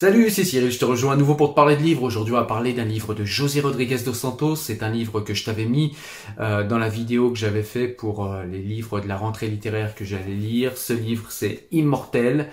Salut, c'est Cyril, je te rejoins à nouveau pour te parler de livres. Aujourd'hui, on va parler d'un livre de José Rodriguez dos Santos. C'est un livre que je t'avais mis euh, dans la vidéo que j'avais fait pour euh, les livres de la rentrée littéraire que j'allais lire. Ce livre, c'est Immortel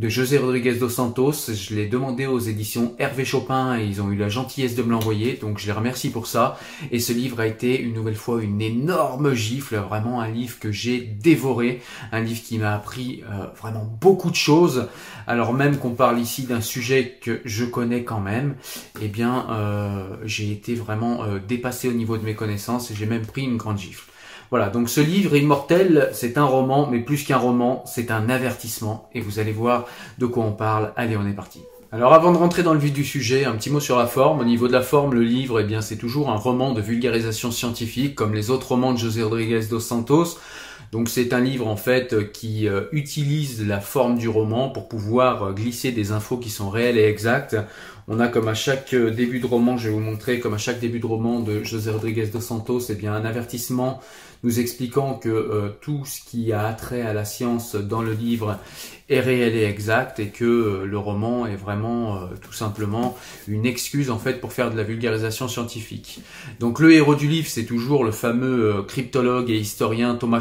de José Rodriguez dos Santos. Je l'ai demandé aux éditions Hervé Chopin et ils ont eu la gentillesse de me l'envoyer, donc je les remercie pour ça. Et ce livre a été une nouvelle fois une énorme gifle, vraiment un livre que j'ai dévoré, un livre qui m'a appris euh, vraiment beaucoup de choses. Alors même qu'on parle ici d'un sujet que je connais quand même, eh bien euh, j'ai été vraiment euh, dépassé au niveau de mes connaissances et j'ai même pris une grande gifle. Voilà, donc ce livre Immortel, c'est un roman, mais plus qu'un roman, c'est un avertissement, et vous allez voir de quoi on parle. Allez, on est parti. Alors avant de rentrer dans le vif du sujet, un petit mot sur la forme. Au niveau de la forme, le livre, eh bien, c'est toujours un roman de vulgarisation scientifique, comme les autres romans de José Rodriguez dos Santos. Donc c'est un livre en fait qui euh, utilise la forme du roman pour pouvoir euh, glisser des infos qui sont réelles et exactes. On a comme à chaque euh, début de roman, je vais vous montrer, comme à chaque début de roman de José Rodriguez dos Santos, eh bien un avertissement nous expliquant que tout ce qui a trait à la science dans le livre est réel et exact et que le roman est vraiment tout simplement une excuse en fait pour faire de la vulgarisation scientifique. Donc le héros du livre, c'est toujours le fameux cryptologue et historien Thomas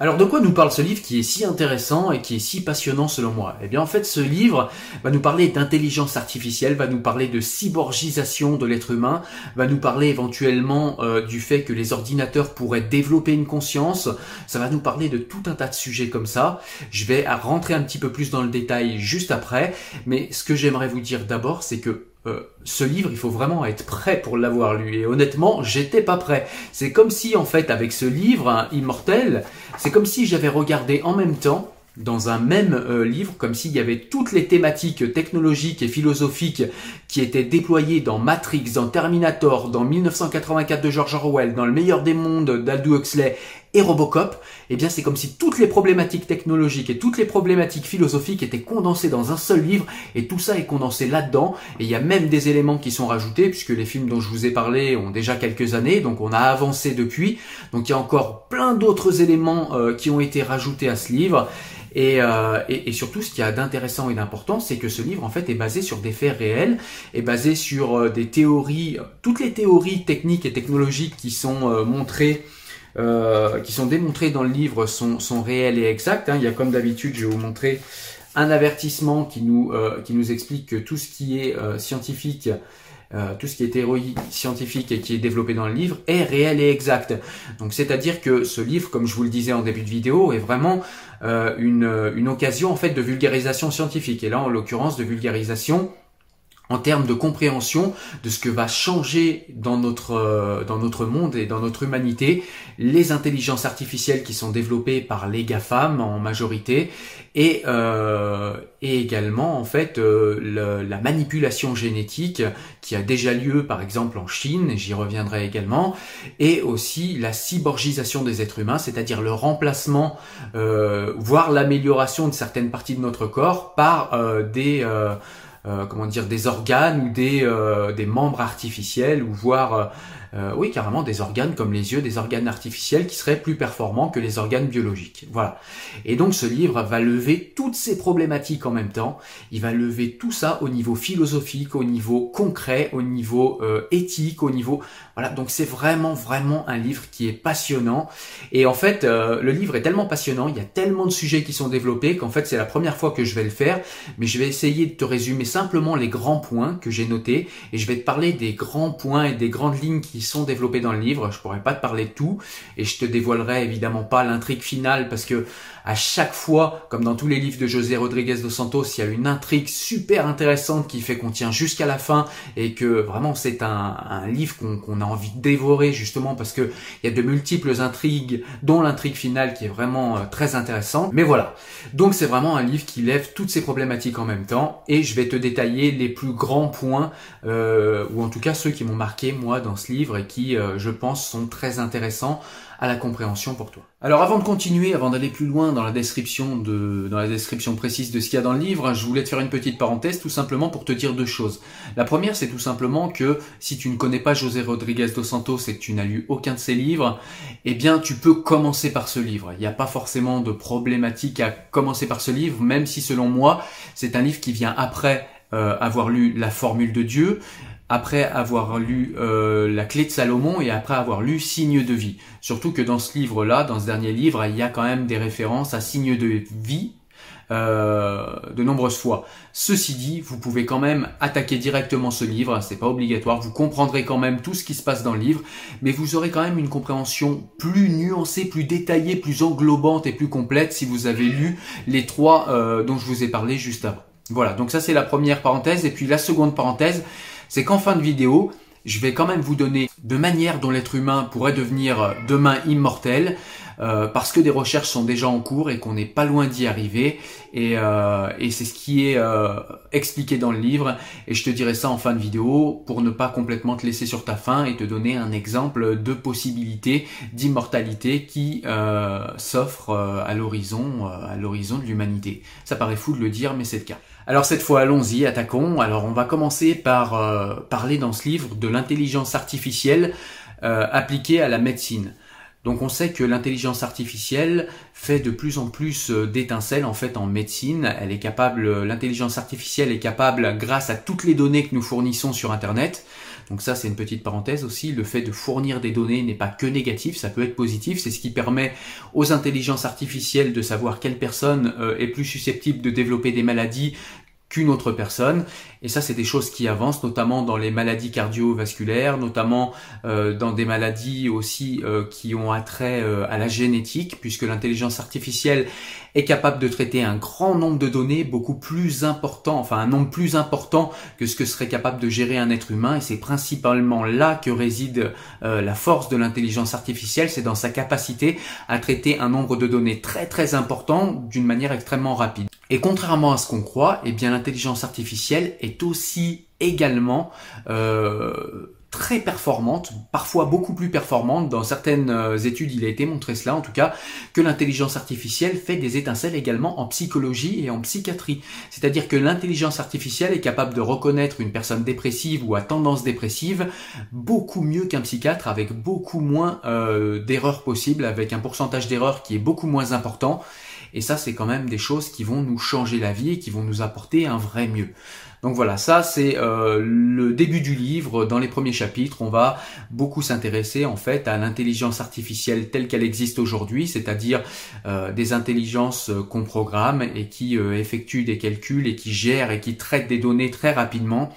Alors de quoi nous parle ce livre qui est si intéressant et qui est si passionnant selon moi? Eh bien en fait ce livre va nous parler d'intelligence artificielle, va nous parler de cyborgisation de l'être humain, va nous parler éventuellement euh, du fait que les ordinateurs pourraient développer une conscience, ça va nous parler de tout un tas de sujets comme ça. Je vais rentrer un petit peu plus dans le détail juste après, mais ce que j'aimerais vous dire d'abord c'est que euh, ce livre, il faut vraiment être prêt pour l'avoir lu. Et honnêtement, j'étais pas prêt. C'est comme si, en fait, avec ce livre, hein, Immortel, c'est comme si j'avais regardé en même temps dans un même euh, livre, comme s'il y avait toutes les thématiques technologiques et philosophiques qui étaient déployées dans Matrix, dans Terminator, dans 1984 de George Orwell, dans Le meilleur des mondes d'Aldous Huxley et Robocop, eh bien c'est comme si toutes les problématiques technologiques et toutes les problématiques philosophiques étaient condensées dans un seul livre et tout ça est condensé là-dedans. Et il y a même des éléments qui sont rajoutés puisque les films dont je vous ai parlé ont déjà quelques années donc on a avancé depuis. Donc il y a encore plein d'autres éléments euh, qui ont été rajoutés à ce livre. Euh, et, surtout, ce qu'il y a d'intéressant et d'important, c'est que ce livre, en fait, est basé sur des faits réels, est basé sur euh, des théories, toutes les théories techniques et technologiques qui sont montrées, qui sont démontrées dans le livre sont, sont réelles et exactes. Hein. Il y a comme d'habitude, je vais vous montrer un avertissement qui nous, qui nous explique que tout ce qui est scientifique euh, tout ce qui est théorie scientifique et qui est développé dans le livre est réel et exact. Donc c'est-à-dire que ce livre, comme je vous le disais en début de vidéo, est vraiment euh, une, une occasion en fait de vulgarisation scientifique. Et là, en l'occurrence, de vulgarisation en termes de compréhension de ce que va changer dans notre euh, dans notre monde et dans notre humanité les intelligences artificielles qui sont développées par les GAFAM en majorité et euh, et également en fait euh, la manipulation génétique qui a déjà lieu par exemple en Chine j'y reviendrai également et aussi la cyborgisation des êtres humains c'est-à-dire le remplacement voire l'amélioration de certaines parties de notre corps par des euh, comment dire des organes ou des, euh, des membres artificiels ou voire euh, oui carrément des organes comme les yeux, des organes artificiels qui seraient plus performants que les organes biologiques. Voilà. Et donc ce livre va lever toutes ces problématiques en même temps. Il va lever tout ça au niveau philosophique, au niveau concret, au niveau éthique, au niveau voilà. Donc c'est vraiment vraiment un livre qui est passionnant. Et en fait le livre est tellement passionnant, il y a tellement de sujets qui sont développés qu'en fait c'est la première fois que je vais le faire, mais je vais essayer de te résumer simplement les grands points que j'ai notés et je vais te parler des grands points et des grandes lignes qui sont développées dans le livre. Je pourrais pas te parler de tout et je te dévoilerai évidemment pas l'intrigue finale parce que à chaque fois, comme dans tous les livres de José Rodriguez dos Santos, il y a une intrigue super intéressante qui fait qu'on tient jusqu'à la fin et que vraiment c'est un, livre qu'on a envie de dévorer justement parce que il y a de multiples intrigues, dont l'intrigue finale qui est vraiment euh, très intéressante. Mais voilà. Donc c'est vraiment un livre qui lève toutes ces problématiques en même temps et je vais te détailler les plus grands points euh, ou en tout cas ceux qui m'ont marqué moi dans ce livre et qui euh, je pense sont très intéressants à la compréhension pour toi. Alors avant de continuer, avant d'aller plus loin dans la description de, dans la description précise de ce qu'il y a dans le livre, je voulais te faire une petite parenthèse tout simplement pour te dire deux choses. La première, c'est tout simplement que si tu ne connais pas José Rodriguez dos Santos et que tu n'as lu aucun de ses livres, eh bien tu peux commencer par ce livre. Il n'y a pas forcément de problématique à commencer par ce livre, même si selon moi, c'est un livre qui vient après euh, avoir lu La Formule de Dieu, après avoir lu euh, La Clé de Salomon et après avoir lu Signe de vie. Surtout que dans ce livre-là, dans ce dernier livre, il y a quand même des références à Signe de vie euh, de nombreuses fois. Ceci dit, vous pouvez quand même attaquer directement ce livre, c'est pas obligatoire, vous comprendrez quand même tout ce qui se passe dans le livre, mais vous aurez quand même une compréhension plus nuancée, plus détaillée, plus englobante et plus complète si vous avez lu les trois euh, dont je vous ai parlé juste avant. Voilà, donc ça c'est la première parenthèse, et puis la seconde parenthèse, c'est qu'en fin de vidéo, je vais quand même vous donner de manières dont l'être humain pourrait devenir demain immortel, euh, parce que des recherches sont déjà en cours et qu'on n'est pas loin d'y arriver. Et, euh, c'est ce qui est euh, expliqué dans le livre. Et je te dirai ça en fin de vidéo pour ne pas complètement te laisser sur ta faim et te donner un exemple de possibilité d'immortalité qui s'offre à l'horizon, à l'horizon de l'humanité. Ça paraît fou de le dire, mais c'est le cas. Alors cette fois, allons-y, attaquons. Alors on va commencer par parler dans ce livre de l'intelligence artificielle appliquée à la médecine. Donc on sait que l'intelligence artificielle fait de plus en plus euh, d'étincelles en fait en médecine. Elle est capable, l'intelligence artificielle est capable grâce à toutes les données que nous fournissons sur Internet. Donc ça c'est une petite parenthèse aussi. Le fait de fournir des données n'est pas que négatif, ça peut être positif. C'est ce qui permet aux intelligences artificielles de savoir quelle personne euh, est plus susceptible de développer des maladies qu'une autre personne. Et ça, c'est des choses qui avancent, notamment dans les maladies cardiovasculaires, notamment euh, dans des maladies aussi euh, qui ont attrait euh, à la génétique, puisque l'intelligence artificielle est capable de traiter un grand nombre de données, beaucoup plus important, enfin un nombre plus important que ce que serait capable de gérer un être humain. Et c'est principalement là que réside la force de l'intelligence artificielle, c'est dans sa capacité à traiter un nombre de données très très important d'une manière extrêmement rapide. Et contrairement à ce qu'on croit, eh bien l'intelligence artificielle est aussi également euh, très performante, parfois beaucoup plus performante. Dans certaines euh, études, il a été montré cela, en tout cas, que l'intelligence artificielle fait des étincelles également en psychologie et en psychiatrie. C'est-à-dire que l'intelligence artificielle est capable de reconnaître une personne dépressive ou à tendance dépressive beaucoup mieux qu'un psychiatre, avec beaucoup moins euh, d'erreurs possibles, avec un pourcentage d'erreurs qui est beaucoup moins important. Et ça, c'est quand même des choses qui vont nous changer la vie et qui vont nous apporter un vrai mieux. Donc voilà, ça c'est euh, le début du livre. Dans les premiers chapitres, on va beaucoup s'intéresser en fait à l'intelligence artificielle telle qu'elle existe aujourd'hui, c'est-à-dire euh, des intelligences qu'on programme et qui euh, effectuent des calculs et qui gèrent et qui traitent des données très rapidement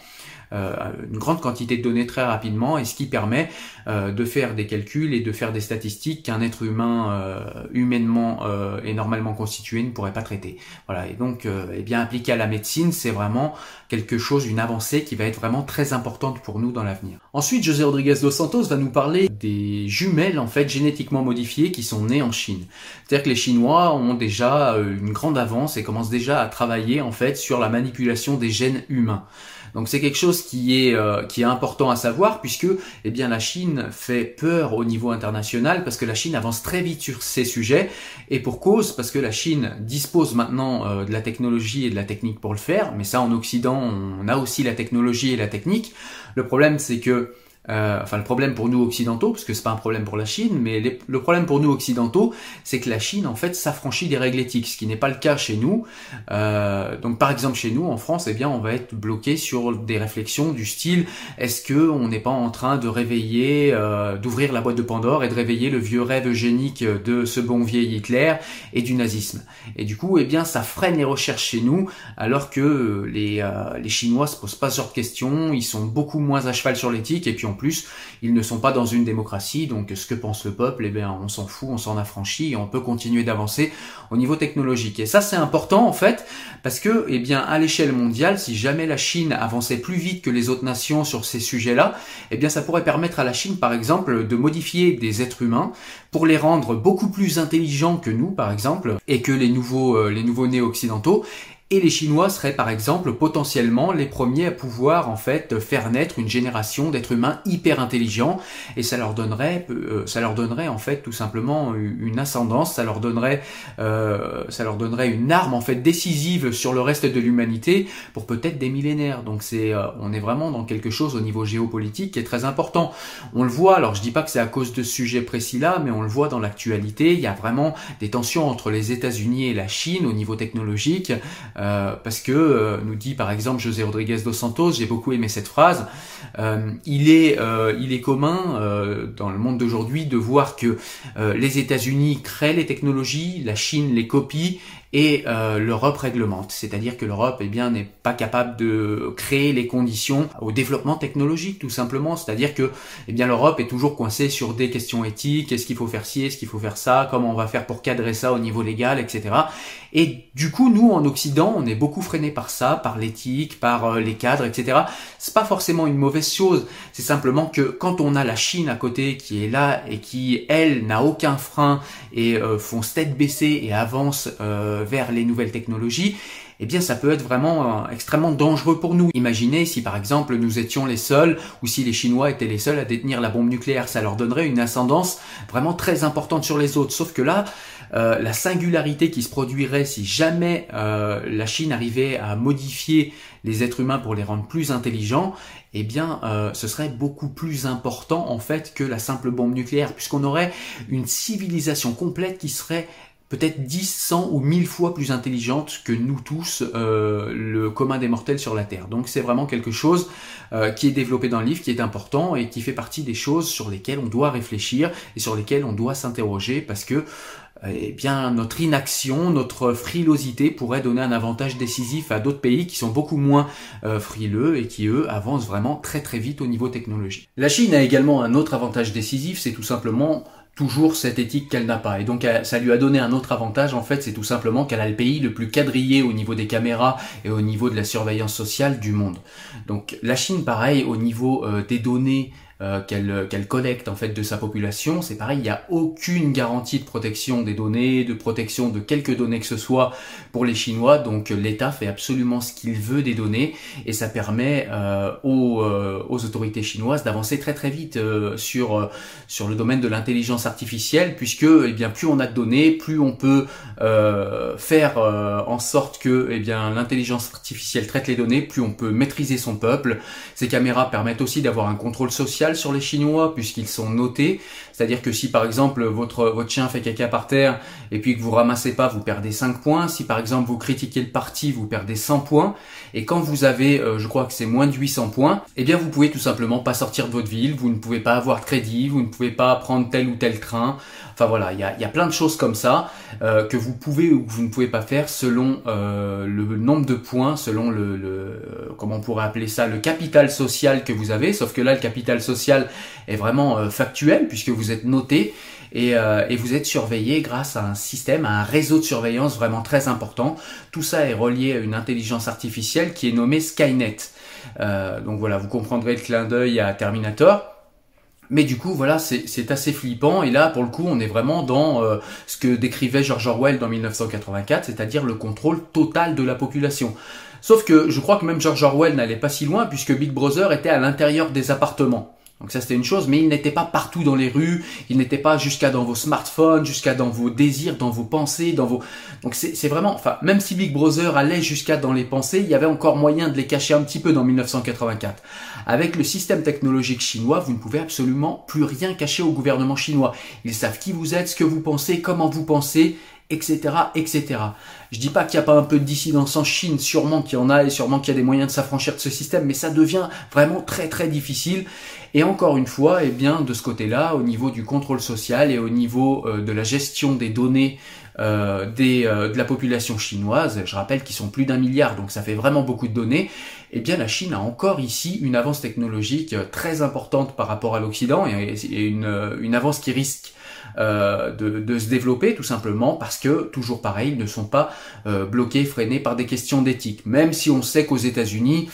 une grande quantité de données très rapidement et ce qui permet euh, de faire des calculs et de faire des statistiques qu'un être humain euh, humainement et normalement constitué ne pourrait pas traiter. Voilà, et donc eh bien appliqué à la médecine, c'est vraiment quelque chose, une avancée qui va être vraiment très importante pour nous dans l'avenir. Ensuite, José Rodriguez dos Santos va nous parler des jumelles en fait génétiquement modifiées qui sont nées en Chine. C'est-à-dire que les Chinois ont déjà une grande avance et commencent déjà à travailler en fait sur la manipulation des gènes humains. Donc c'est quelque chose qui est euh, qui est important à savoir puisque eh bien la Chine fait peur au niveau international parce que la Chine avance très vite sur ces sujets et pour cause parce que la Chine dispose maintenant euh, de la technologie et de la technique pour le faire, mais ça en Occident on a aussi la technologie et la technique. Le problème c'est que euh, enfin le problème pour nous occidentaux, parce que c'est pas un problème pour la Chine, mais le problème pour nous occidentaux, c'est que la Chine en fait s'affranchit des règles éthiques, ce qui n'est pas le cas chez nous. Euh, donc par exemple chez nous en France, eh bien on va être bloqué sur des réflexions du style est-ce que on n'est pas en train de réveiller, euh, d'ouvrir la boîte de Pandore et de réveiller le vieux rêve eugénique de ce bon vieil Hitler et du nazisme? Et du coup, eh bien ça freine les recherches chez nous, alors que les les Chinois se posent pas ce genre de questions, ils sont beaucoup moins à cheval sur l'éthique et puis on plus, ils ne sont pas dans une démocratie, donc ce que pense le peuple, eh bien, on s'en fout, on s'en affranchit on peut continuer d'avancer au niveau technologique. Et ça, c'est important en fait, parce que, eh bien, à l'échelle mondiale, si jamais la Chine avançait plus vite que les autres nations sur ces sujets-là, eh bien, ça pourrait permettre à la Chine, par exemple, de modifier des êtres humains pour les rendre beaucoup plus intelligents que nous, par exemple, et que les nouveaux, euh, les nouveaux nés occidentaux, et les Chinois seraient par exemple potentiellement les premiers à pouvoir en fait faire naître une génération d'êtres humains hyper intelligents et ça leur donnerait euh, ça leur donnerait en fait tout simplement une ascendance, ça leur donnerait euh, ça leur donnerait une arme en fait décisive sur le reste de l'humanité pour peut-être des millénaires. Donc c'est euh, on est vraiment dans quelque chose au niveau géopolitique qui est très important. On le voit, alors je dis pas que c'est à cause de ce sujet précis là, mais on le voit dans l'actualité, il y a vraiment des tensions entre les États-Unis et la Chine au niveau technologique. Parce que nous dit par exemple José Rodriguez dos Santos, j'ai beaucoup aimé cette phrase. il est il est commun dans le monde d'aujourd'hui de voir que les États-Unis créent les technologies, la Chine les copie et euh, l'Europe réglemente, c'est-à-dire que l'Europe eh bien n'est pas capable de créer les conditions au développement technologique tout simplement, c'est-à-dire que eh bien l'Europe est toujours coincée sur des questions éthiques, est-ce qu'il faut faire ci, est-ce qu'il faut faire ça, comment on va faire pour cadrer ça au niveau légal, etc. Et du coup, nous en Occident, on est beaucoup freiné par ça, par l'éthique, par euh, les cadres, etc. C'est pas forcément une mauvaise chose, c'est simplement que quand on a la Chine à côté qui est là et qui elle n'a aucun frein et euh, fonce tête baissée et avance euh, vers les nouvelles technologies, eh bien ça peut être vraiment euh, extrêmement dangereux pour nous. Imaginez si par exemple nous étions les seuls ou si les Chinois étaient les seuls à détenir la bombe nucléaire, ça leur donnerait une ascendance vraiment très importante sur les autres. Sauf que là, euh, la singularité qui se produirait si jamais euh, la Chine arrivait à modifier les êtres humains pour les rendre plus intelligents, eh bien, ce serait beaucoup plus important en fait que la simple bombe nucléaire, puisqu'on aurait une civilisation complète qui serait peut-être 10, 100 ou 1000 fois plus intelligente que nous tous, euh, le commun des mortels sur la Terre. Donc c'est vraiment quelque chose euh, qui est développé dans le livre, qui est important et qui fait partie des choses sur lesquelles on doit réfléchir et sur lesquelles on doit s'interroger parce que euh, eh bien, notre inaction, notre frilosité pourrait donner un avantage décisif à d'autres pays qui sont beaucoup moins frileux et qui, eux, avancent vraiment très très vite au niveau technologique. La Chine a également un autre avantage décisif, c'est tout simplement toujours cette éthique qu'elle n'a pas. Et donc ça lui a donné un autre avantage, en fait, c'est tout simplement qu'elle a le pays le plus quadrillé au niveau des caméras et au niveau de la surveillance sociale du monde. Donc la Chine, pareil, au niveau euh, des données euh, qu'elle qu'elle collecte en fait de sa population. C'est pareil, il n'y a aucune garantie de protection des données, de protection de quelques données que ce soit pour les Chinois. Donc l'État fait absolument ce qu'il veut des données et ça permet euh, aux, euh, aux, autorités chinoises d'avancer très très vite sur sur le domaine de l'intelligence artificielle, puisque eh bien plus on a de données, plus on peut faire en sorte que eh bien l'intelligence artificielle traite les données, plus on peut maîtriser son peuple. Ces caméras permettent aussi d'avoir un contrôle social sur les Chinois puisqu'ils sont notés. C'est-à-dire que si par exemple votre, votre chien fait caca par terre et puis que vous ramassez pas, vous perdez 5 points. Si par exemple vous critiquez le parti, vous perdez 100 points. Et quand vous avez, euh, je crois que c'est moins de 800 points, eh bien vous pouvez tout simplement pas sortir de votre ville, vous ne pouvez pas avoir de crédit, vous ne pouvez pas prendre tel ou tel train. Enfin voilà, il y a, y a, plein de choses comme ça euh, que vous pouvez ou que vous ne pouvez pas faire selon euh, le nombre de points, selon le, le, comment on pourrait appeler ça, le capital social que vous avez. Sauf que là, le capital social est vraiment factuel puisque vous êtes noté euh, et, vous êtes surveillé grâce à un système, à un réseau de surveillance vraiment très important. Tout ça est relié à une intelligence artificielle qui est nommée Skynet. Euh, donc voilà, vous comprendrez le clin d'œil à Terminator. Mais du coup, voilà, c'est assez flippant. Et là, pour le coup, on est vraiment dans euh, ce que décrivait George Orwell dans 1984, c'est-à-dire le contrôle total de la population. Sauf que je crois que même George Orwell n'allait pas si loin, puisque Big Brother était à l'intérieur des appartements. Donc ça c'était une chose, mais il n'était pas partout dans les rues, il n'était pas jusqu'à dans vos smartphones, jusqu'à dans vos désirs, dans vos pensées, dans vos... Donc c'est vraiment, enfin, même si Big Brother allait jusqu'à dans les pensées, il y avait encore moyen de les cacher un petit peu dans 1984. Avec le système technologique chinois, vous ne pouvez absolument plus rien cacher au gouvernement chinois. Ils savent qui vous êtes, ce que vous pensez, comment vous pensez, etc., etc. Je dis pas qu'il n'y a pas un peu de dissidence en Chine, sûrement qu'il y en a et sûrement qu'il y a des moyens de s'affranchir de ce système, mais ça devient vraiment très très difficile. Et encore une fois, eh bien, de ce côté-là, au niveau du contrôle social et au niveau euh, de la gestion des données euh, des, euh, de la population chinoise, je rappelle qu'ils sont plus d'un milliard, donc ça fait vraiment beaucoup de données, eh bien la Chine a encore ici une avance technologique très importante par rapport à l'Occident et, une, une avance qui risque euh, de, se développer tout simplement parce que, toujours pareil, ils ne sont pas euh, bloqués, freinés par des questions d'éthique. Même si on sait qu'aux États-Unis,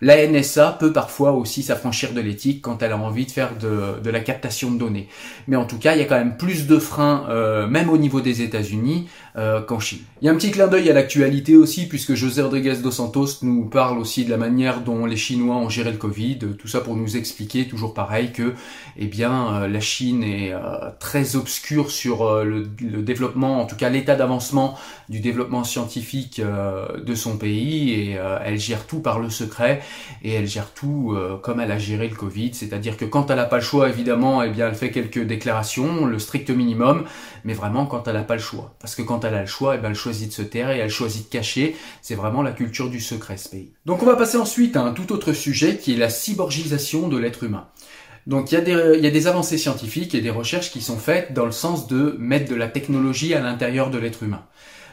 la NSA peut parfois aussi s'affranchir de l'éthique quand elle a envie de faire de, la captation de données. Mais en tout cas, il y a quand même plus de freins, euh, même au niveau des États-Unis, euh, qu'en Chine. Il y a un petit clin d'œil à l'actualité aussi, puisque José Rodriguez dos Santos nous parle aussi de la manière dont les Chinois ont géré le Covid, tout ça pour nous expliquer, toujours pareil, que eh bien euh, la Chine est très obscure sur le, développement, en tout cas l'état d'avancement du développement scientifique de son pays, et elle gère tout par le secret. Et elle gère tout comme elle a géré le Covid, c'est-à-dire que quand elle n'a pas le choix, évidemment, eh bien, elle fait quelques déclarations, le strict minimum, mais vraiment quand elle n'a pas le choix. Parce que quand elle a le choix, bien, elle choisit de se taire et elle choisit de cacher. C'est vraiment la culture du secret, ce pays. Donc on va passer ensuite à un tout autre sujet qui est la cyborgisation de l'être humain. Donc il y, a des, il y a des avancées scientifiques et des recherches qui sont faites dans le sens de mettre de la technologie à l'intérieur de l'être humain.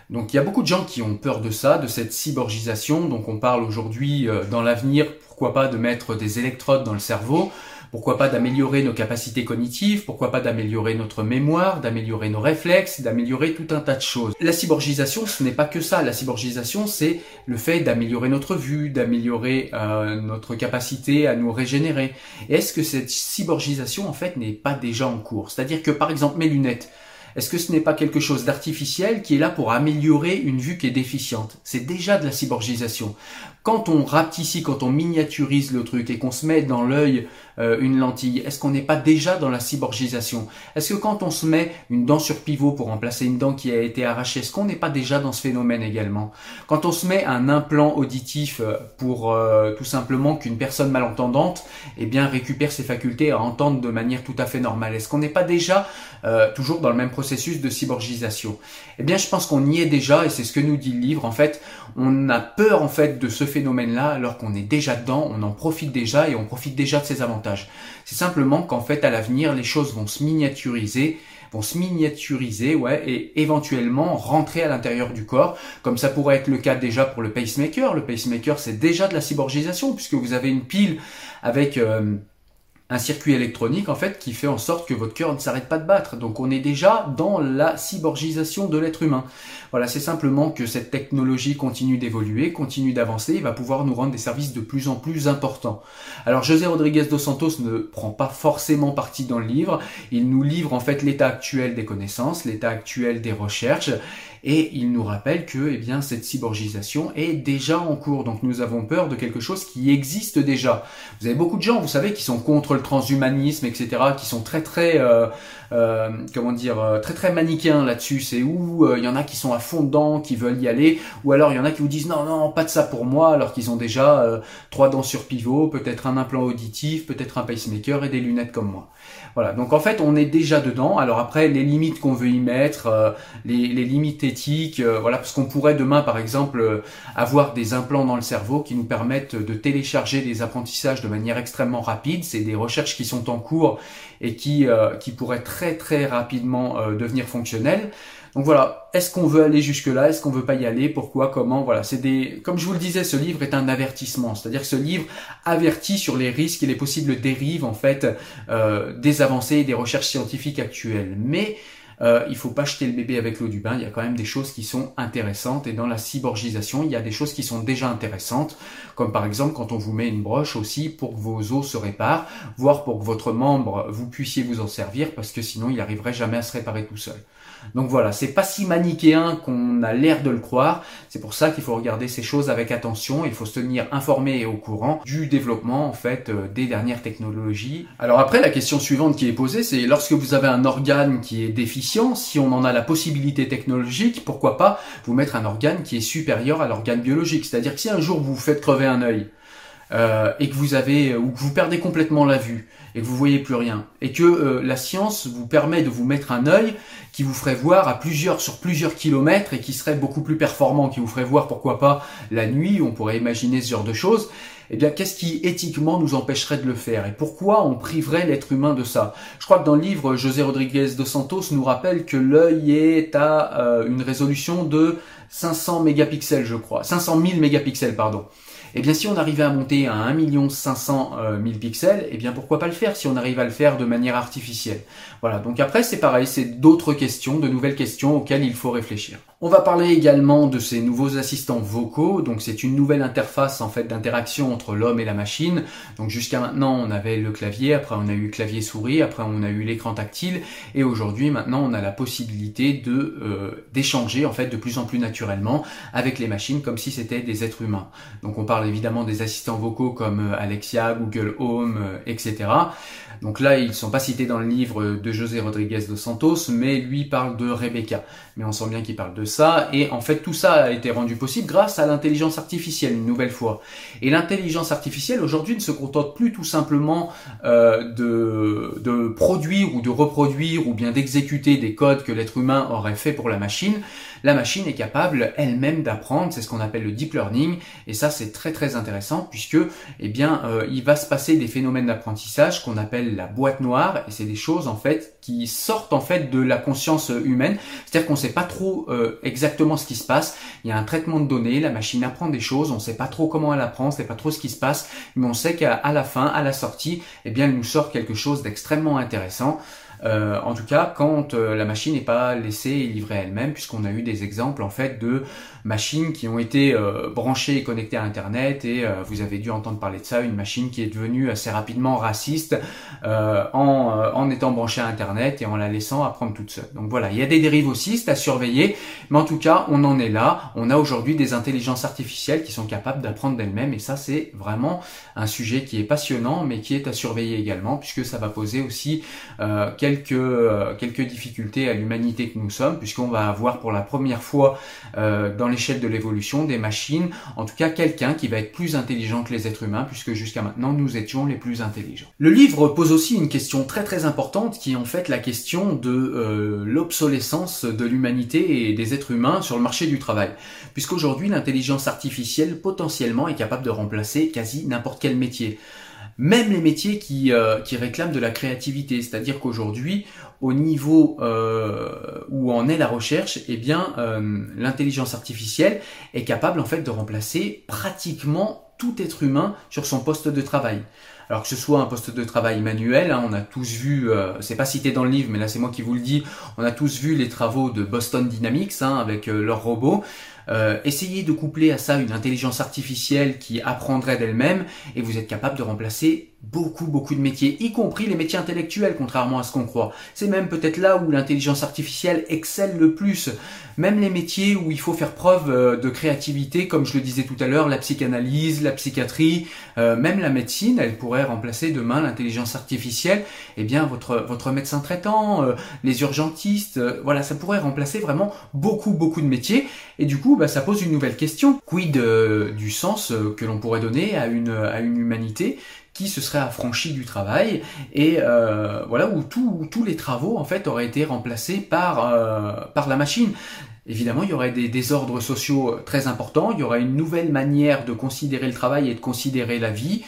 Donc il y a beaucoup de gens qui ont peur de ça, de cette cyborgisation. Donc on parle aujourd'hui euh, dans l'avenir, pourquoi pas de mettre des électrodes dans le cerveau pourquoi pas d'améliorer nos capacités cognitives, pourquoi pas d'améliorer notre mémoire, d'améliorer nos réflexes, d'améliorer tout un tas de choses. La cyborgisation, ce n'est pas que ça. La cyborgisation, c'est le fait d'améliorer notre vue, d'améliorer euh, notre capacité à nous régénérer. Est-ce que cette cyborgisation, en fait, n'est pas déjà en cours? C'est-à-dire que, par exemple, mes lunettes, est-ce que ce n'est pas quelque chose d'artificiel qui est là pour améliorer une vue qui est déficiente? C'est déjà de la cyborgisation. Quand on rapetissit, quand on miniaturise le truc et qu'on se met dans l'œil euh, une lentille, est-ce qu'on n'est pas déjà dans la cyborgisation Est-ce que quand on se met une dent sur pivot pour remplacer une dent qui a été arrachée, est-ce qu'on n'est pas déjà dans ce phénomène également Quand on se met un implant auditif euh, pour euh, tout simplement qu'une personne malentendante eh bien récupère ses facultés à entendre de manière tout à fait normale, est-ce qu'on n'est pas déjà toujours dans le même processus de cyborgisation? Eh bien, je pense qu'on y est déjà et c'est ce que nous dit le livre. En fait, on a peur en fait de ce phénomène-là alors qu'on est déjà dedans, on en profite déjà et on profite déjà de ses avantages. C'est simplement qu'en fait à l'avenir les choses vont se miniaturiser vont se miniaturiser, ouais, et éventuellement rentrer à l'intérieur du corps, comme ça pourrait être le cas déjà pour le pacemaker. Le pacemaker, c'est déjà de la cyborgisation, puisque vous avez une pile avec euh, un circuit électronique en fait qui fait en sorte que votre cœur ne s'arrête pas de battre. Donc on est déjà dans la cyborgisation de l'être humain. Voilà, c'est simplement que cette technologie continue d'évoluer, continue d'avancer, il va pouvoir nous rendre des services de plus en plus importants. Alors José Rodriguez dos Santos ne prend pas forcément partie dans le livre, il nous livre en fait l'état actuel des connaissances, l'état actuel des recherches et il nous rappelle que eh bien, cette cyborgisation est déjà en cours. Donc nous avons peur de quelque chose qui existe déjà. Vous avez beaucoup de gens, vous savez, qui sont contre le transhumanisme, etc., qui sont très très euh, euh, comment dire euh, très très manichéens là-dessus. C'est où il y en a qui sont à fond dedans, qui veulent y aller, ou alors il y en a qui vous disent non non pas de ça pour moi, alors qu'ils ont déjà trois dents sur pivot, peut-être un implant auditif, peut-être un pacemaker et des lunettes comme moi. Voilà. Donc en fait on est déjà dedans. Alors après les limites qu'on veut y mettre, les, les limites euh, voilà, parce qu'on pourrait demain, par exemple, euh, avoir des implants dans le cerveau qui nous permettent de télécharger des apprentissages de manière extrêmement rapide. C'est des recherches qui sont en cours et qui, euh, qui pourraient très très rapidement devenir fonctionnelles. Donc voilà, est-ce qu'on veut aller jusque là Est-ce qu'on veut pas y aller? Pourquoi? Comment? Voilà, c'est des comme je vous le disais, ce livre est un avertissement, c'est-à-dire que ce livre avertit sur les risques et les possibles dérives en fait des avancées et des recherches scientifiques actuelles. Mais euh, il faut pas jeter le bébé avec l'eau du bain. Il y a quand même des choses qui sont intéressantes et dans la cyborgisation, il y a des choses qui sont déjà intéressantes, comme par exemple quand on vous met une broche aussi pour que vos os se réparent, voire pour que votre membre vous puissiez vous en servir, parce que sinon il n'arriverait jamais à se réparer tout seul. Donc voilà, c'est pas si manichéen qu'on a l'air de le croire. C'est pour ça qu'il faut regarder ces choses avec attention. Il faut se tenir informé et au courant du développement en fait euh, des dernières technologies. Alors après, la question suivante qui est posée, c'est lorsque vous avez un organe qui est déficient, si on en a la possibilité technologique, pourquoi pas vous mettre un organe qui est supérieur à l'organe biologique? C'est-à-dire que si un jour vous vous faites crever un œil, euh, et que vous avez ou que vous perdez complètement la vue et que vous voyez plus rien et que euh, la science vous permet de vous mettre un œil qui vous ferait voir à plusieurs sur plusieurs kilomètres et qui serait beaucoup plus performant, qui vous ferait voir pourquoi pas la nuit, on pourrait imaginer ce genre de choses. Eh bien, qu'est-ce qui éthiquement nous empêcherait de le faire et pourquoi on priverait l'être humain de ça? Je crois que dans le livre, José Rodriguez dos Santos nous rappelle que l'œil est à euh, une résolution de 500 mégapixels, je crois, 500 000 mégapixels, pardon. Eh bien, si on arrivait à monter à 1 500 000 pixels, eh bien, pourquoi pas le faire si on arrive à le faire de manière artificielle? Voilà, donc après, c'est pareil, c'est d'autres questions, de nouvelles questions auxquelles il faut réfléchir. On va parler également de ces nouveaux assistants vocaux, donc c'est une nouvelle interface en fait d'interaction entre l'homme et la machine. Donc jusqu'à maintenant, on avait le clavier, après on a eu clavier souris, après on a eu l'écran tactile, et aujourd'hui, maintenant, on a la possibilité de euh, d'échanger en fait de plus en plus naturellement avec les machines comme si c'était des êtres humains. Donc on parle évidemment des assistants vocaux comme euh, Alexia, Google Home, euh, etc. Donc là, ils ne sont pas cités dans le livre de José Rodriguez dos Santos, mais lui parle de Rebecca. Mais on sent bien qu'il parle de ça. Et en fait, tout ça a été rendu possible grâce à l'intelligence artificielle, une nouvelle fois. Et l'intelligence artificielle, aujourd'hui, ne se contente plus tout simplement euh, de, de produire ou de reproduire ou bien d'exécuter des codes que l'être humain aurait fait pour la machine la machine est capable elle-même d'apprendre, c'est ce qu'on appelle le deep learning, et ça c'est très très intéressant puisque eh bien euh, il va se passer des phénomènes d'apprentissage qu'on appelle la boîte noire, et c'est des choses en fait qui sortent en fait de la conscience humaine, c'est-à-dire qu'on ne sait pas trop euh, exactement ce qui se passe, il y a un traitement de données, la machine apprend des choses, on ne sait pas trop comment elle apprend, on ne sait pas trop ce qui se passe, mais on sait qu'à la fin, à la sortie, eh bien elle nous sort quelque chose d'extrêmement intéressant. Euh, en tout cas, quand euh, la machine n'est pas laissée et livrée elle-même, puisqu'on a eu des exemples en fait de machines qui ont été euh, branchées et connectées à Internet, et vous avez dû entendre parler de ça, une machine qui est devenue assez rapidement raciste en, en étant branchée à Internet et en la laissant apprendre toute seule. Donc voilà, il y a des dérives aussi, c'est à surveiller, mais en tout cas, on en est là. On a aujourd'hui des intelligences artificielles qui sont capables d'apprendre d'elles-mêmes, et ça, c'est vraiment un sujet qui est passionnant, mais qui est à surveiller également, puisque ça va poser aussi quelques quelques, euh, quelques difficultés à l'humanité que nous sommes, puisqu'on va avoir pour la première fois euh, dans l'échelle de l'évolution des machines, en tout cas quelqu'un qui va être plus intelligent que les êtres humains, puisque jusqu'à maintenant nous étions les plus intelligents. Le livre pose aussi une question très très importante, qui est en fait la question de euh, l'obsolescence de l'humanité et des êtres humains sur le marché du travail, puisqu'aujourd'hui l'intelligence artificielle potentiellement est capable de remplacer quasi n'importe quel métier même les métiers qui, euh, qui réclament de la créativité. C'est-à-dire qu'aujourd'hui, au niveau euh, où en est la recherche, eh bien, euh, l'intelligence artificielle est capable en fait de remplacer pratiquement tout être humain sur son poste de travail. Alors que ce soit un poste de travail manuel, hein, on a tous vu, c'est pas cité dans le livre, mais là c'est moi qui vous le dis, on a tous vu les travaux de Boston Dynamics hein, avec leurs robots. Euh, essayez de coupler à ça une intelligence artificielle qui apprendrait d'elle-même et vous êtes capable de remplacer beaucoup, beaucoup de métiers, y compris les métiers intellectuels, contrairement à ce qu'on croit. C'est même peut-être là où l'intelligence artificielle excelle le plus. Même les métiers où il faut faire preuve euh, de créativité, comme je le disais tout à l'heure, la psychanalyse, la psychiatrie, euh, même la médecine, elle pourrait remplacer demain l'intelligence artificielle. Eh bien, votre, votre médecin traitant, euh, les urgentistes, voilà, ça pourrait remplacer vraiment beaucoup, beaucoup de métiers. Et du coup, bah, ça pose une nouvelle question. Quid du sens que l'on pourrait donner à une, à une humanité qui se serait affranchi du travail. Et euh, voilà où, tous les travaux en fait auraient été remplacés par euh, par la machine. Évidemment, il y aurait des désordres sociaux très importants, il y aurait une nouvelle manière de considérer le travail et de considérer la vie,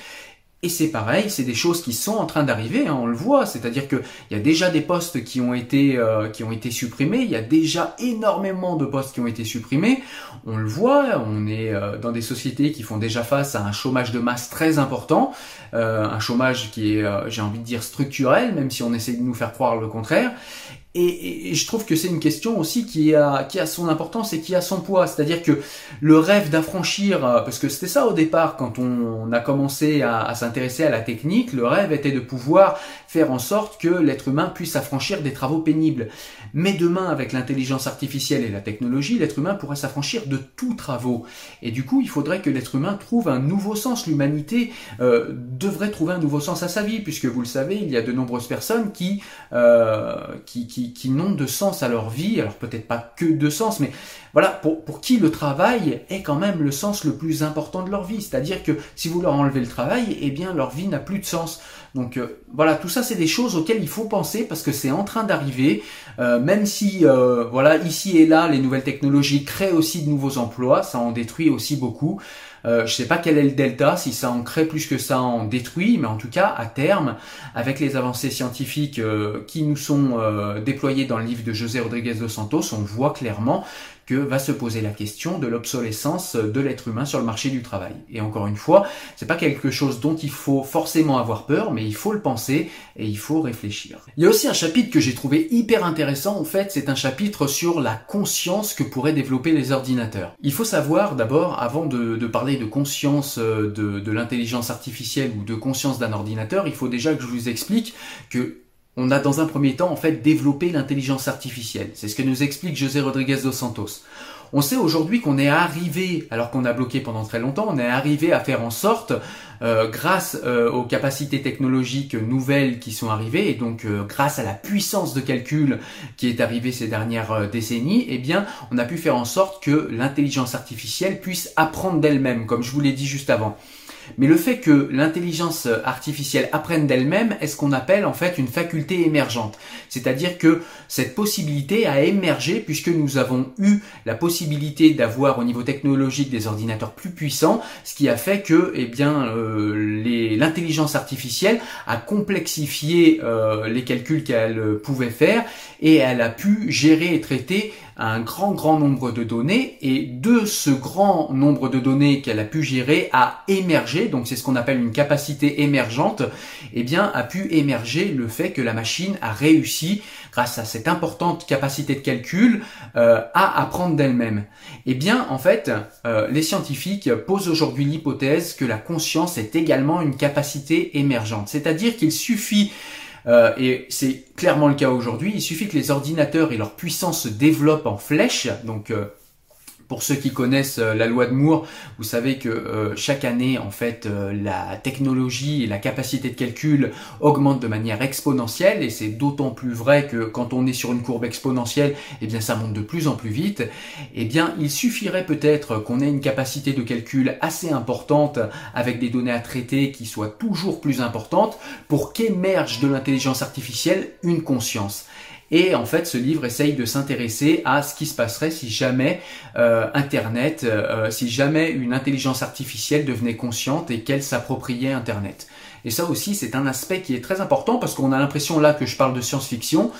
et c'est pareil, c'est des choses qui sont en train d'arriver, hein, on le voit, c'est-à-dire qu'il y a déjà des postes qui ont été euh, qui ont été supprimés, il y a déjà énormément de postes qui ont été supprimés, on le voit, on est euh, dans des sociétés qui font déjà face à un chômage de masse très important, euh, un chômage qui est, j'ai envie de dire, structurel, même si on essaie de nous faire croire le contraire, et, je trouve que c'est une question aussi qui a, qui a son importance et qui a son poids. C'est-à-dire que le rêve d'affranchir, euh, parce que c'était ça au départ quand on, a commencé à, à s'intéresser à la technique, le rêve était de pouvoir faire en sorte que l'être humain puisse s'affranchir des travaux pénibles. Mais demain, avec l'intelligence artificielle et la technologie, l'être humain pourrait s'affranchir de tous travaux. Et du coup, il faudrait que l'être humain trouve un nouveau sens. L'humanité euh, devrait trouver un nouveau sens à sa vie, puisque vous le savez, il y a de nombreuses personnes qui, euh, qui, qui, qui n'ont de sens à leur vie. Alors peut-être pas que de sens, mais voilà, pour, pour qui le travail est quand même le sens le plus important de leur vie. C'est-à-dire que si vous leur enlevez le travail, eh bien leur vie n'a plus de sens. Donc euh, voilà, tout ça c'est des choses auxquelles il faut penser parce que c'est en train d'arriver. Euh, même si euh, voilà ici et là les nouvelles technologies créent aussi de nouveaux emplois, ça en détruit aussi beaucoup. Euh, je sais pas quel est le delta, si ça en crée plus que ça en détruit, mais en tout cas à terme, avec les avancées scientifiques qui nous sont déployées dans le livre de José Rodriguez dos Santos, on voit clairement que va se poser la question de l'obsolescence de l'être humain sur le marché du travail. Et encore une fois, c'est pas quelque chose dont il faut forcément avoir peur, mais il faut le penser et il faut réfléchir. Il y a aussi un chapitre que j'ai trouvé hyper intéressant, en fait, c'est un chapitre sur la conscience que pourraient développer les ordinateurs. Il faut savoir d'abord, avant de, parler de conscience euh, de, de l'intelligence artificielle ou de conscience d'un ordinateur, il faut déjà que je vous explique que on a dans un premier temps en fait développé l'intelligence artificielle. C'est ce que nous explique José Rodriguez dos Santos. On sait aujourd'hui qu'on est arrivé, alors qu'on a bloqué pendant très longtemps, on est arrivé à faire en sorte, euh, grâce euh, aux capacités technologiques nouvelles qui sont arrivées, et donc euh, grâce à la puissance de calcul qui est arrivée ces dernières décennies, eh bien, on a pu faire en sorte que l'intelligence artificielle puisse apprendre d'elle-même, comme je vous l'ai dit juste avant. Mais le fait que l'intelligence artificielle apprenne d'elle-même est ce qu'on appelle en fait une faculté émergente. C'est-à-dire que cette possibilité a émergé puisque nous avons eu la possibilité d'avoir au niveau technologique des ordinateurs plus puissants, ce qui a fait que eh bien euh, l'intelligence artificielle a complexifié euh, les calculs qu'elle pouvait faire et elle a pu gérer et traiter un grand grand nombre de données et de ce grand nombre de données qu'elle a pu gérer a émergé, donc c'est ce qu'on appelle une capacité émergente, et eh bien a pu émerger le fait que la machine a réussi grâce à cette importante capacité de calcul euh, à apprendre d'elle-même. Et eh bien en fait, euh, les scientifiques posent aujourd'hui l'hypothèse que la conscience est également une capacité émergente, c'est-à-dire qu'il suffit euh, et c'est clairement le cas aujourd'hui. Il suffit que les ordinateurs et leur puissance se développent en flèche, donc euh, pour ceux qui connaissent euh, la loi de Moore, vous savez que euh, chaque année, en fait, euh, la technologie et la capacité de calcul augmentent de manière exponentielle, et c'est d'autant plus vrai que quand on est sur une courbe exponentielle, eh bien, ça monte de plus en plus vite. Eh bien, il suffirait peut-être qu'on ait une capacité de calcul assez importante avec des données à traiter qui soient toujours plus importantes pour qu'émerge de l'intelligence artificielle une conscience. Et en fait, ce livre essaye de s'intéresser à ce qui se passerait si jamais euh, Internet, euh, si jamais une intelligence artificielle devenait consciente et qu'elle s'appropriait Internet. Et ça aussi, c'est un aspect qui est très important parce qu'on a l'impression là que je parle de science-fiction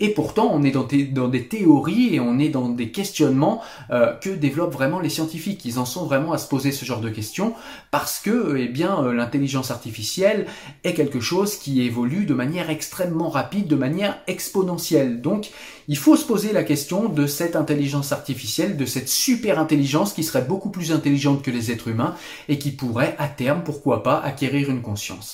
et pourtant on est dans des, théories et on est dans des questionnements euh, que développent vraiment les scientifiques. Ils en sont vraiment à se poser ce genre de questions parce que, eh bien, euh, l'intelligence artificielle est quelque chose qui évolue de manière extrêmement rapide, de manière exponentielle. Donc, il faut se poser la question de cette intelligence artificielle, de cette super intelligence qui serait beaucoup plus intelligente que les êtres humains et qui pourrait à terme, pourquoi pas, acquérir une conscience.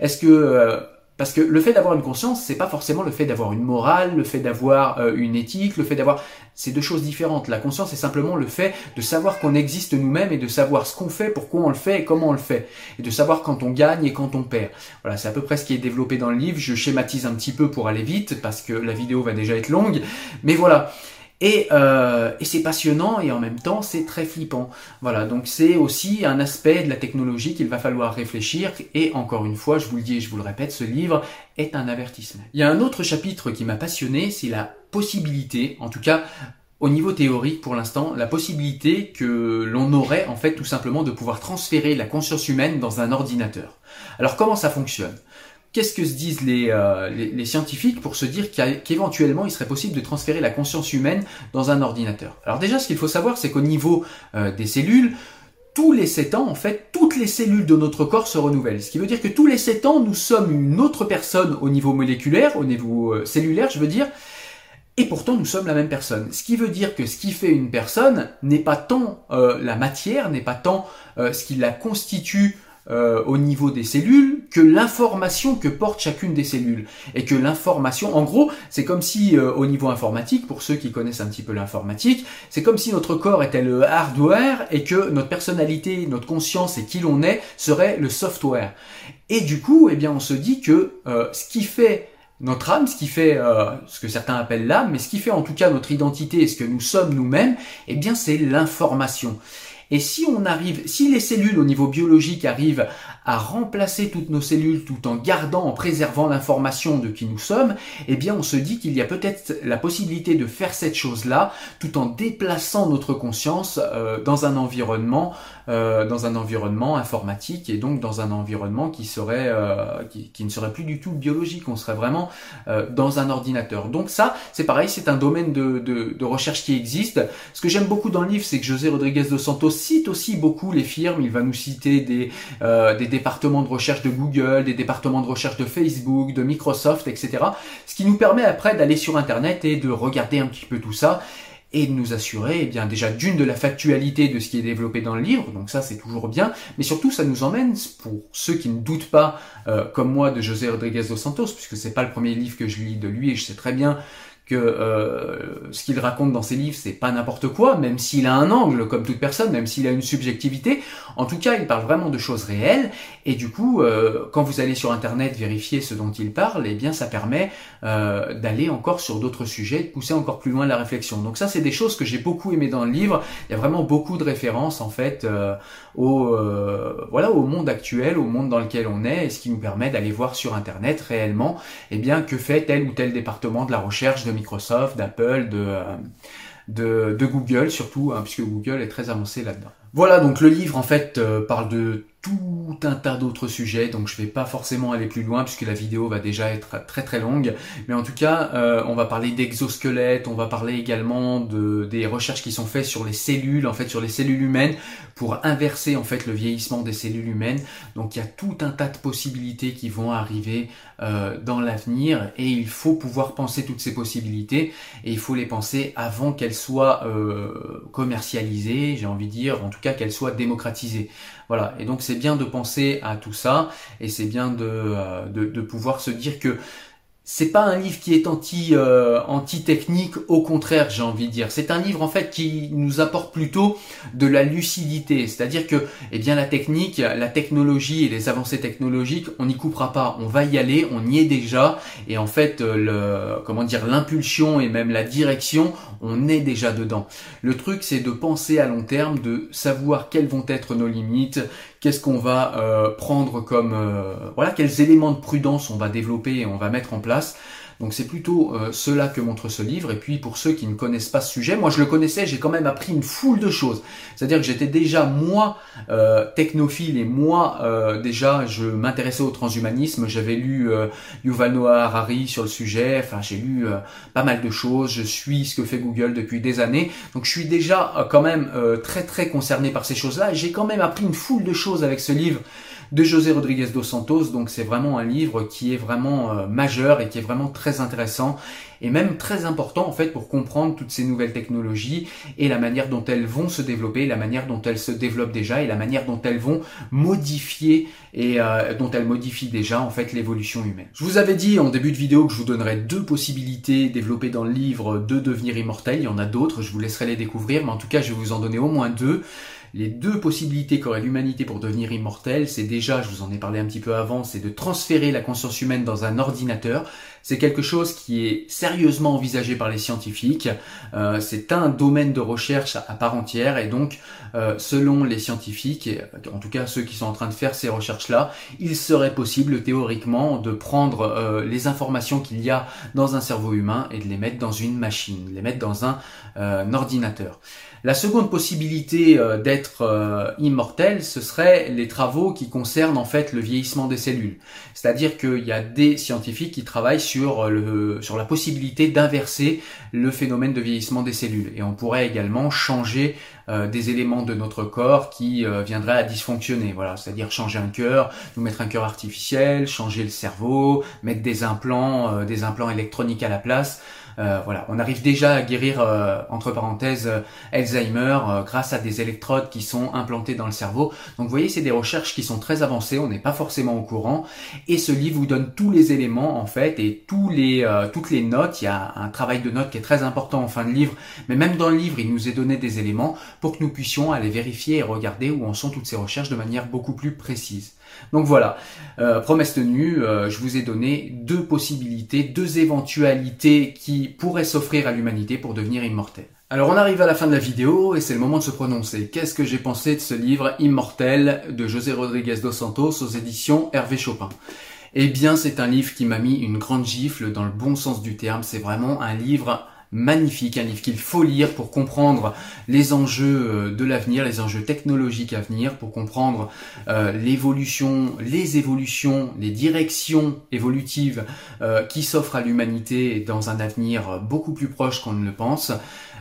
Est-ce que euh, parce que le fait d'avoir une conscience, c'est pas forcément le fait d'avoir une morale, le fait d'avoir euh, une éthique, le fait d'avoir c'est deux choses différentes. La conscience est simplement le fait de savoir qu'on existe nous-mêmes et de savoir ce qu'on fait, pourquoi on le fait et comment on le fait. Et de savoir quand on gagne et quand on perd. Voilà, c'est à peu près ce qui est développé dans le livre. Je schématise un petit peu pour aller vite parce que la vidéo va déjà être longue. Mais voilà. Et, euh, et c'est passionnant et en même temps c'est très flippant. Voilà, donc c'est aussi un aspect de la technologie qu'il va falloir réfléchir. Et encore une fois, je vous le dis et je vous le répète, ce livre est un avertissement. Il y a un autre chapitre qui m'a passionné, c'est la possibilité, en tout cas au niveau théorique pour l'instant, la possibilité que l'on aurait en fait tout simplement de pouvoir transférer la conscience humaine dans un ordinateur. Alors comment ça fonctionne? Qu'est-ce que se disent euh, les, les, scientifiques pour se dire qu'éventuellement il serait possible de transférer la conscience humaine dans un ordinateur? Alors déjà, ce qu'il faut savoir, c'est qu'au niveau euh, des cellules, tous les 7 ans, en fait, toutes les cellules de notre corps se renouvellent. Ce qui veut dire que tous les 7 ans, nous sommes une autre personne au niveau moléculaire, au niveau euh, cellulaire, je veux dire, et pourtant nous sommes la même personne. Ce qui veut dire que ce qui fait une personne n'est pas tant la matière, n'est pas tant ce qui la constitue euh, au niveau des cellules que l'information que porte chacune des cellules. Et que l'information, en gros, c'est comme si euh, au niveau informatique, pour ceux qui connaissent un petit peu l'informatique, c'est comme si notre corps était le hardware et que notre personnalité, notre conscience et qui l'on est serait le software. Et du coup, eh bien, on se dit que euh, ce qui fait notre âme, ce qui fait ce que certains appellent l'âme, mais ce qui fait en tout cas notre identité et ce que nous sommes nous-mêmes, eh bien c'est l'information. Et si on arrive, si les cellules au niveau biologique arrivent à remplacer toutes nos cellules tout en gardant, en préservant l'information de qui nous sommes, eh bien on se dit qu'il y a peut-être la possibilité de faire cette chose-là tout en déplaçant notre conscience euh, dans un environnement, euh, dans un environnement informatique et donc dans un environnement qui serait, euh, qui, ne serait plus du tout biologique. On serait vraiment dans un ordinateur. Donc ça, c'est pareil, c'est un domaine de, de, de, recherche qui existe. Ce que j'aime beaucoup dans le livre, c'est que José Rodriguez dos Santos cite aussi beaucoup les firmes. Il va nous citer des, des départements de recherche de Google, des départements de recherche de Facebook, de Microsoft, etc. Ce qui nous permet après d'aller sur Internet et de regarder un petit peu tout ça et de nous assurer eh bien déjà d'une de la factualité de ce qui est développé dans le livre, donc ça c'est toujours bien, mais surtout ça nous emmène, pour ceux qui ne doutent pas, euh, comme moi, de José Rodriguez dos Santos, puisque c'est pas le premier livre que je lis de lui, et je sais très bien que euh, ce qu'il raconte dans ses livres, c'est pas n'importe quoi, même s'il a un angle, comme toute personne, même s'il a une subjectivité. En tout cas, il parle vraiment de choses réelles. Et du coup, euh, quand vous allez sur Internet vérifier ce dont il parle, eh bien, ça permet euh, d'aller encore sur d'autres sujets, de pousser encore plus loin la réflexion. Donc ça, c'est des choses que j'ai beaucoup aimé dans le livre. Il y a vraiment beaucoup de références, en fait, au voilà, au monde actuel, au monde dans lequel on est, et ce qui nous permet d'aller voir sur Internet réellement, eh bien, que fait tel ou tel département de la recherche de Microsoft, d'Apple, de, euh, Google surtout, hein, puisque Google est très avancé là-dedans. Voilà, donc le livre en fait euh, parle de tout un tas d'autres sujets, donc je vais pas forcément aller plus loin puisque la vidéo va déjà être très très longue. Mais en tout cas, euh, on va parler d'exosquelettes, on va parler également de des recherches qui sont faites sur les cellules, en fait sur les cellules humaines, pour inverser en fait le vieillissement des cellules humaines. Donc il y a tout un tas de possibilités qui vont arriver euh, dans l'avenir et il faut pouvoir penser toutes ces possibilités et il faut les penser avant qu'elles soient euh, commercialisées, j'ai envie de dire, en tout cas qu'elles soient démocratisées. Voilà, et donc c'est bien de penser à tout ça et c'est bien de, euh, de, de pouvoir se dire que c'est pas un livre qui est anti euh, anti technique au contraire j'ai envie de dire. C'est un livre en fait qui nous apporte plutôt de la lucidité. C'est-à-dire que eh bien la technique la technologie et les avancées technologiques on n'y coupera pas. On va y aller on y est déjà. Et en fait euh, comment dire l'impulsion et même la direction on est déjà dedans. Le truc c'est de penser à long terme de savoir quelles vont être nos limites qu'est-ce qu'on va euh, prendre comme euh, voilà quels éléments de prudence on va développer et on va mettre en place donc c'est plutôt euh, cela que montre ce livre. Et puis pour ceux qui ne connaissent pas ce sujet, moi je le connaissais, j'ai quand même appris une foule de choses. C'est-à-dire que j'étais déjà moi euh, technophile et moi euh, déjà je m'intéressais au transhumanisme. J'avais lu Yuval Noah Harari sur le sujet. Enfin j'ai lu pas mal de choses. Je suis ce que fait Google depuis des années. Donc je suis déjà quand même très très concerné par ces choses-là. J'ai quand même appris une foule de choses avec ce livre de José Rodriguez dos Santos. Donc c'est vraiment un livre qui est vraiment euh, majeur et qui est vraiment très intéressant et même très important en fait pour comprendre toutes ces nouvelles technologies et la manière dont elles vont se développer, la manière dont elles se développent déjà et la manière dont elles vont modifier et euh, dont elles modifient déjà en fait l'évolution humaine. Je vous avais dit en début de vidéo que je vous donnerais deux possibilités développées dans le livre de devenir immortel. Il y en a d'autres, je vous laisserai les découvrir, mais en tout cas je vais vous en donner au moins deux. Les deux possibilités qu'aurait l'humanité pour devenir immortelle, c'est déjà, je vous en ai parlé un petit peu avant, c'est de transférer la conscience humaine dans un ordinateur. C'est quelque chose qui est sérieusement envisagé par les scientifiques. Euh, c'est un domaine de recherche à part entière et donc, euh, selon les scientifiques, en tout cas ceux qui sont en train de faire ces recherches-là, il serait possible théoriquement de prendre euh, les informations qu'il y a dans un cerveau humain et de les mettre dans une machine, les mettre dans un ordinateur. La seconde possibilité euh, d'être euh, immortel, ce serait les travaux qui concernent en fait le vieillissement des cellules. C'est-à-dire qu'il y a des scientifiques qui travaillent sur, euh, le, sur la possibilité d'inverser le phénomène de vieillissement des cellules. Et on pourrait également changer des éléments de notre corps qui viendraient à dysfonctionner. Voilà, c'est-à-dire changer un cœur, nous mettre un cœur artificiel, changer le cerveau, mettre des implants, des implants électroniques à la place. Euh, voilà, on arrive déjà à guérir euh, entre parenthèses euh, Alzheimer grâce à des électrodes qui sont implantées dans le cerveau. Donc vous voyez, c'est des recherches qui sont très avancées, on n'est pas forcément au courant. Et ce livre vous donne tous les éléments en fait et tous les toutes les notes. Il y a un travail de notes qui est très important en fin de livre, mais même dans le livre, il nous est donné des éléments pour que nous puissions aller vérifier et regarder où en sont toutes ces recherches de manière beaucoup plus précise. Donc voilà, promesse tenue, je vous ai donné deux possibilités, deux éventualités qui pourraient s'offrir à l'humanité pour devenir immortel. Alors on arrive à la fin de la vidéo et c'est le moment de se prononcer. Qu'est-ce que j'ai pensé de ce livre Immortel de José Rodriguez dos Santos aux éditions Hervé Chopin? Eh bien c'est un livre qui m'a mis une grande gifle dans le bon sens du terme. C'est vraiment un livre magnifique, un livre qu'il faut lire pour comprendre les enjeux euh, de l'avenir, les enjeux technologiques à venir, pour comprendre euh, l'évolution, les évolutions, les directions évolutives euh, qui s'offrent à l'humanité dans un avenir beaucoup plus proche qu'on ne le pense.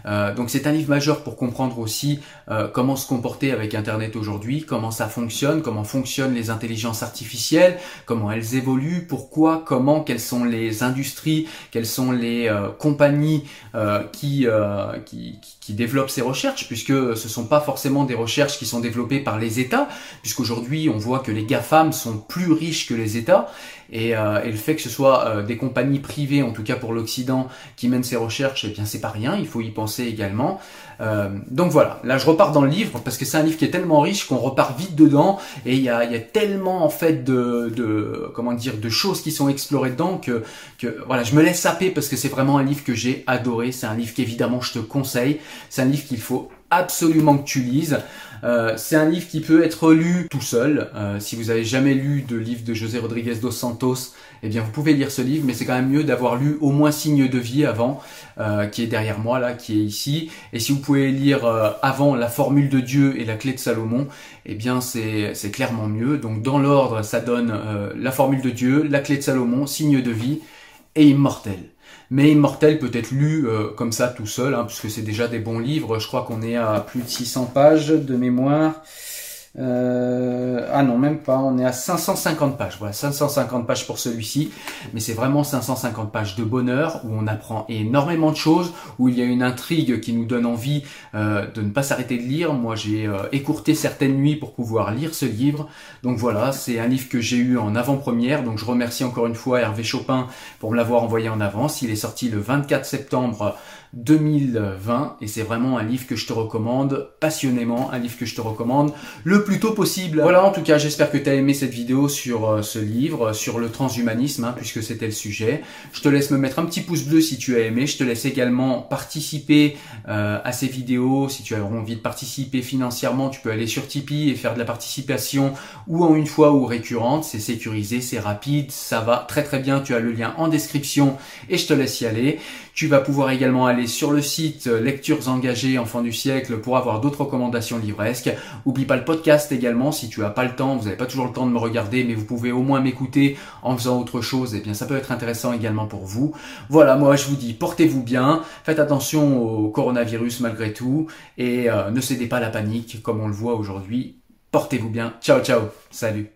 Euh, donc c'est un livre majeur pour comprendre aussi euh, comment se comporter avec Internet aujourd'hui, comment ça fonctionne, comment fonctionnent les intelligences artificielles, comment elles évoluent, pourquoi, comment, quelles sont les industries, quelles sont les euh, compagnies qui, euh, qui, qui, développe ces recherches, puisque ce sont pas forcément des recherches qui sont développées par les États, puisqu'aujourd'hui on voit que les GAFAM sont plus riches que les États, et, euh, et le fait que ce soit euh, des compagnies privées, en tout cas pour l'Occident, qui mènent ces recherches, eh bien c'est pas rien, il faut y penser également. Euh, donc voilà, là je repars dans le livre parce que c'est un livre qui est tellement riche qu'on repart vite dedans et il y a, y a, tellement en fait de, de, comment dire de choses qui sont explorées dedans que, que voilà je me laisse saper parce que c'est vraiment un livre que j'ai adoré. C'est un livre qu'évidemment je te conseille. C'est un livre qu'il faut absolument que tu lises. Euh, c'est un livre qui peut être lu tout seul. Euh, si vous avez jamais lu de livre de José Rodriguez dos Santos, eh bien vous pouvez lire ce livre, mais c'est quand même mieux d'avoir lu au moins Signe de vie avant, euh, qui est derrière moi là, qui est ici. Et si vous pouvez lire avant La formule de Dieu et La clé de Salomon, eh bien c'est clairement mieux. Donc dans l'ordre, ça donne La formule de Dieu, La clé de Salomon, Signe de vie et Immortel. Mais Immortel peut être lu euh, comme ça tout seul, hein, puisque c'est déjà des bons livres. Je crois qu'on est à plus de 600 pages de mémoire. Euh, ah non, même pas. On est à 550 pages. Voilà, 550 pages pour celui-ci. Mais c'est vraiment 550 pages de bonheur où on apprend énormément de choses, où il y a une intrigue qui nous donne envie euh, de ne pas s'arrêter de lire. Moi, j'ai euh, écourté certaines nuits pour pouvoir lire ce livre. Donc voilà, c'est un livre que j'ai eu en avant-première. Donc je remercie encore une fois Hervé Chopin pour me l'avoir envoyé en avance. Il est sorti le 24 septembre 2020 et c'est vraiment un livre que je te recommande passionnément, un livre que je te recommande le plus tôt possible. Voilà, en tout cas, j'espère que tu as aimé cette vidéo sur euh, ce livre, sur le transhumanisme, hein, puisque c'était le sujet. Je te laisse me mettre un petit pouce bleu si tu as aimé. Je te laisse également participer euh, à ces vidéos. Si tu as envie de participer financièrement, tu peux aller sur Tipeee et faire de la participation ou en une fois ou récurrente. C'est sécurisé, c'est rapide, ça va très très bien. Tu as le lien en description et je te laisse y aller. Tu vas pouvoir également aller sur le site euh, Lectures engagées Enfants du siècle pour avoir d'autres recommandations livresques. Oublie pas le podcast également si tu as pas le temps, vous n'avez pas toujours le temps de me regarder, mais vous pouvez au moins m'écouter en faisant autre chose. Et eh bien ça peut être intéressant également pour vous. Voilà, moi je vous dis portez-vous bien, faites attention au coronavirus malgré tout et euh, ne cédez pas la panique comme on le voit aujourd'hui. Portez-vous bien. Ciao ciao. Salut.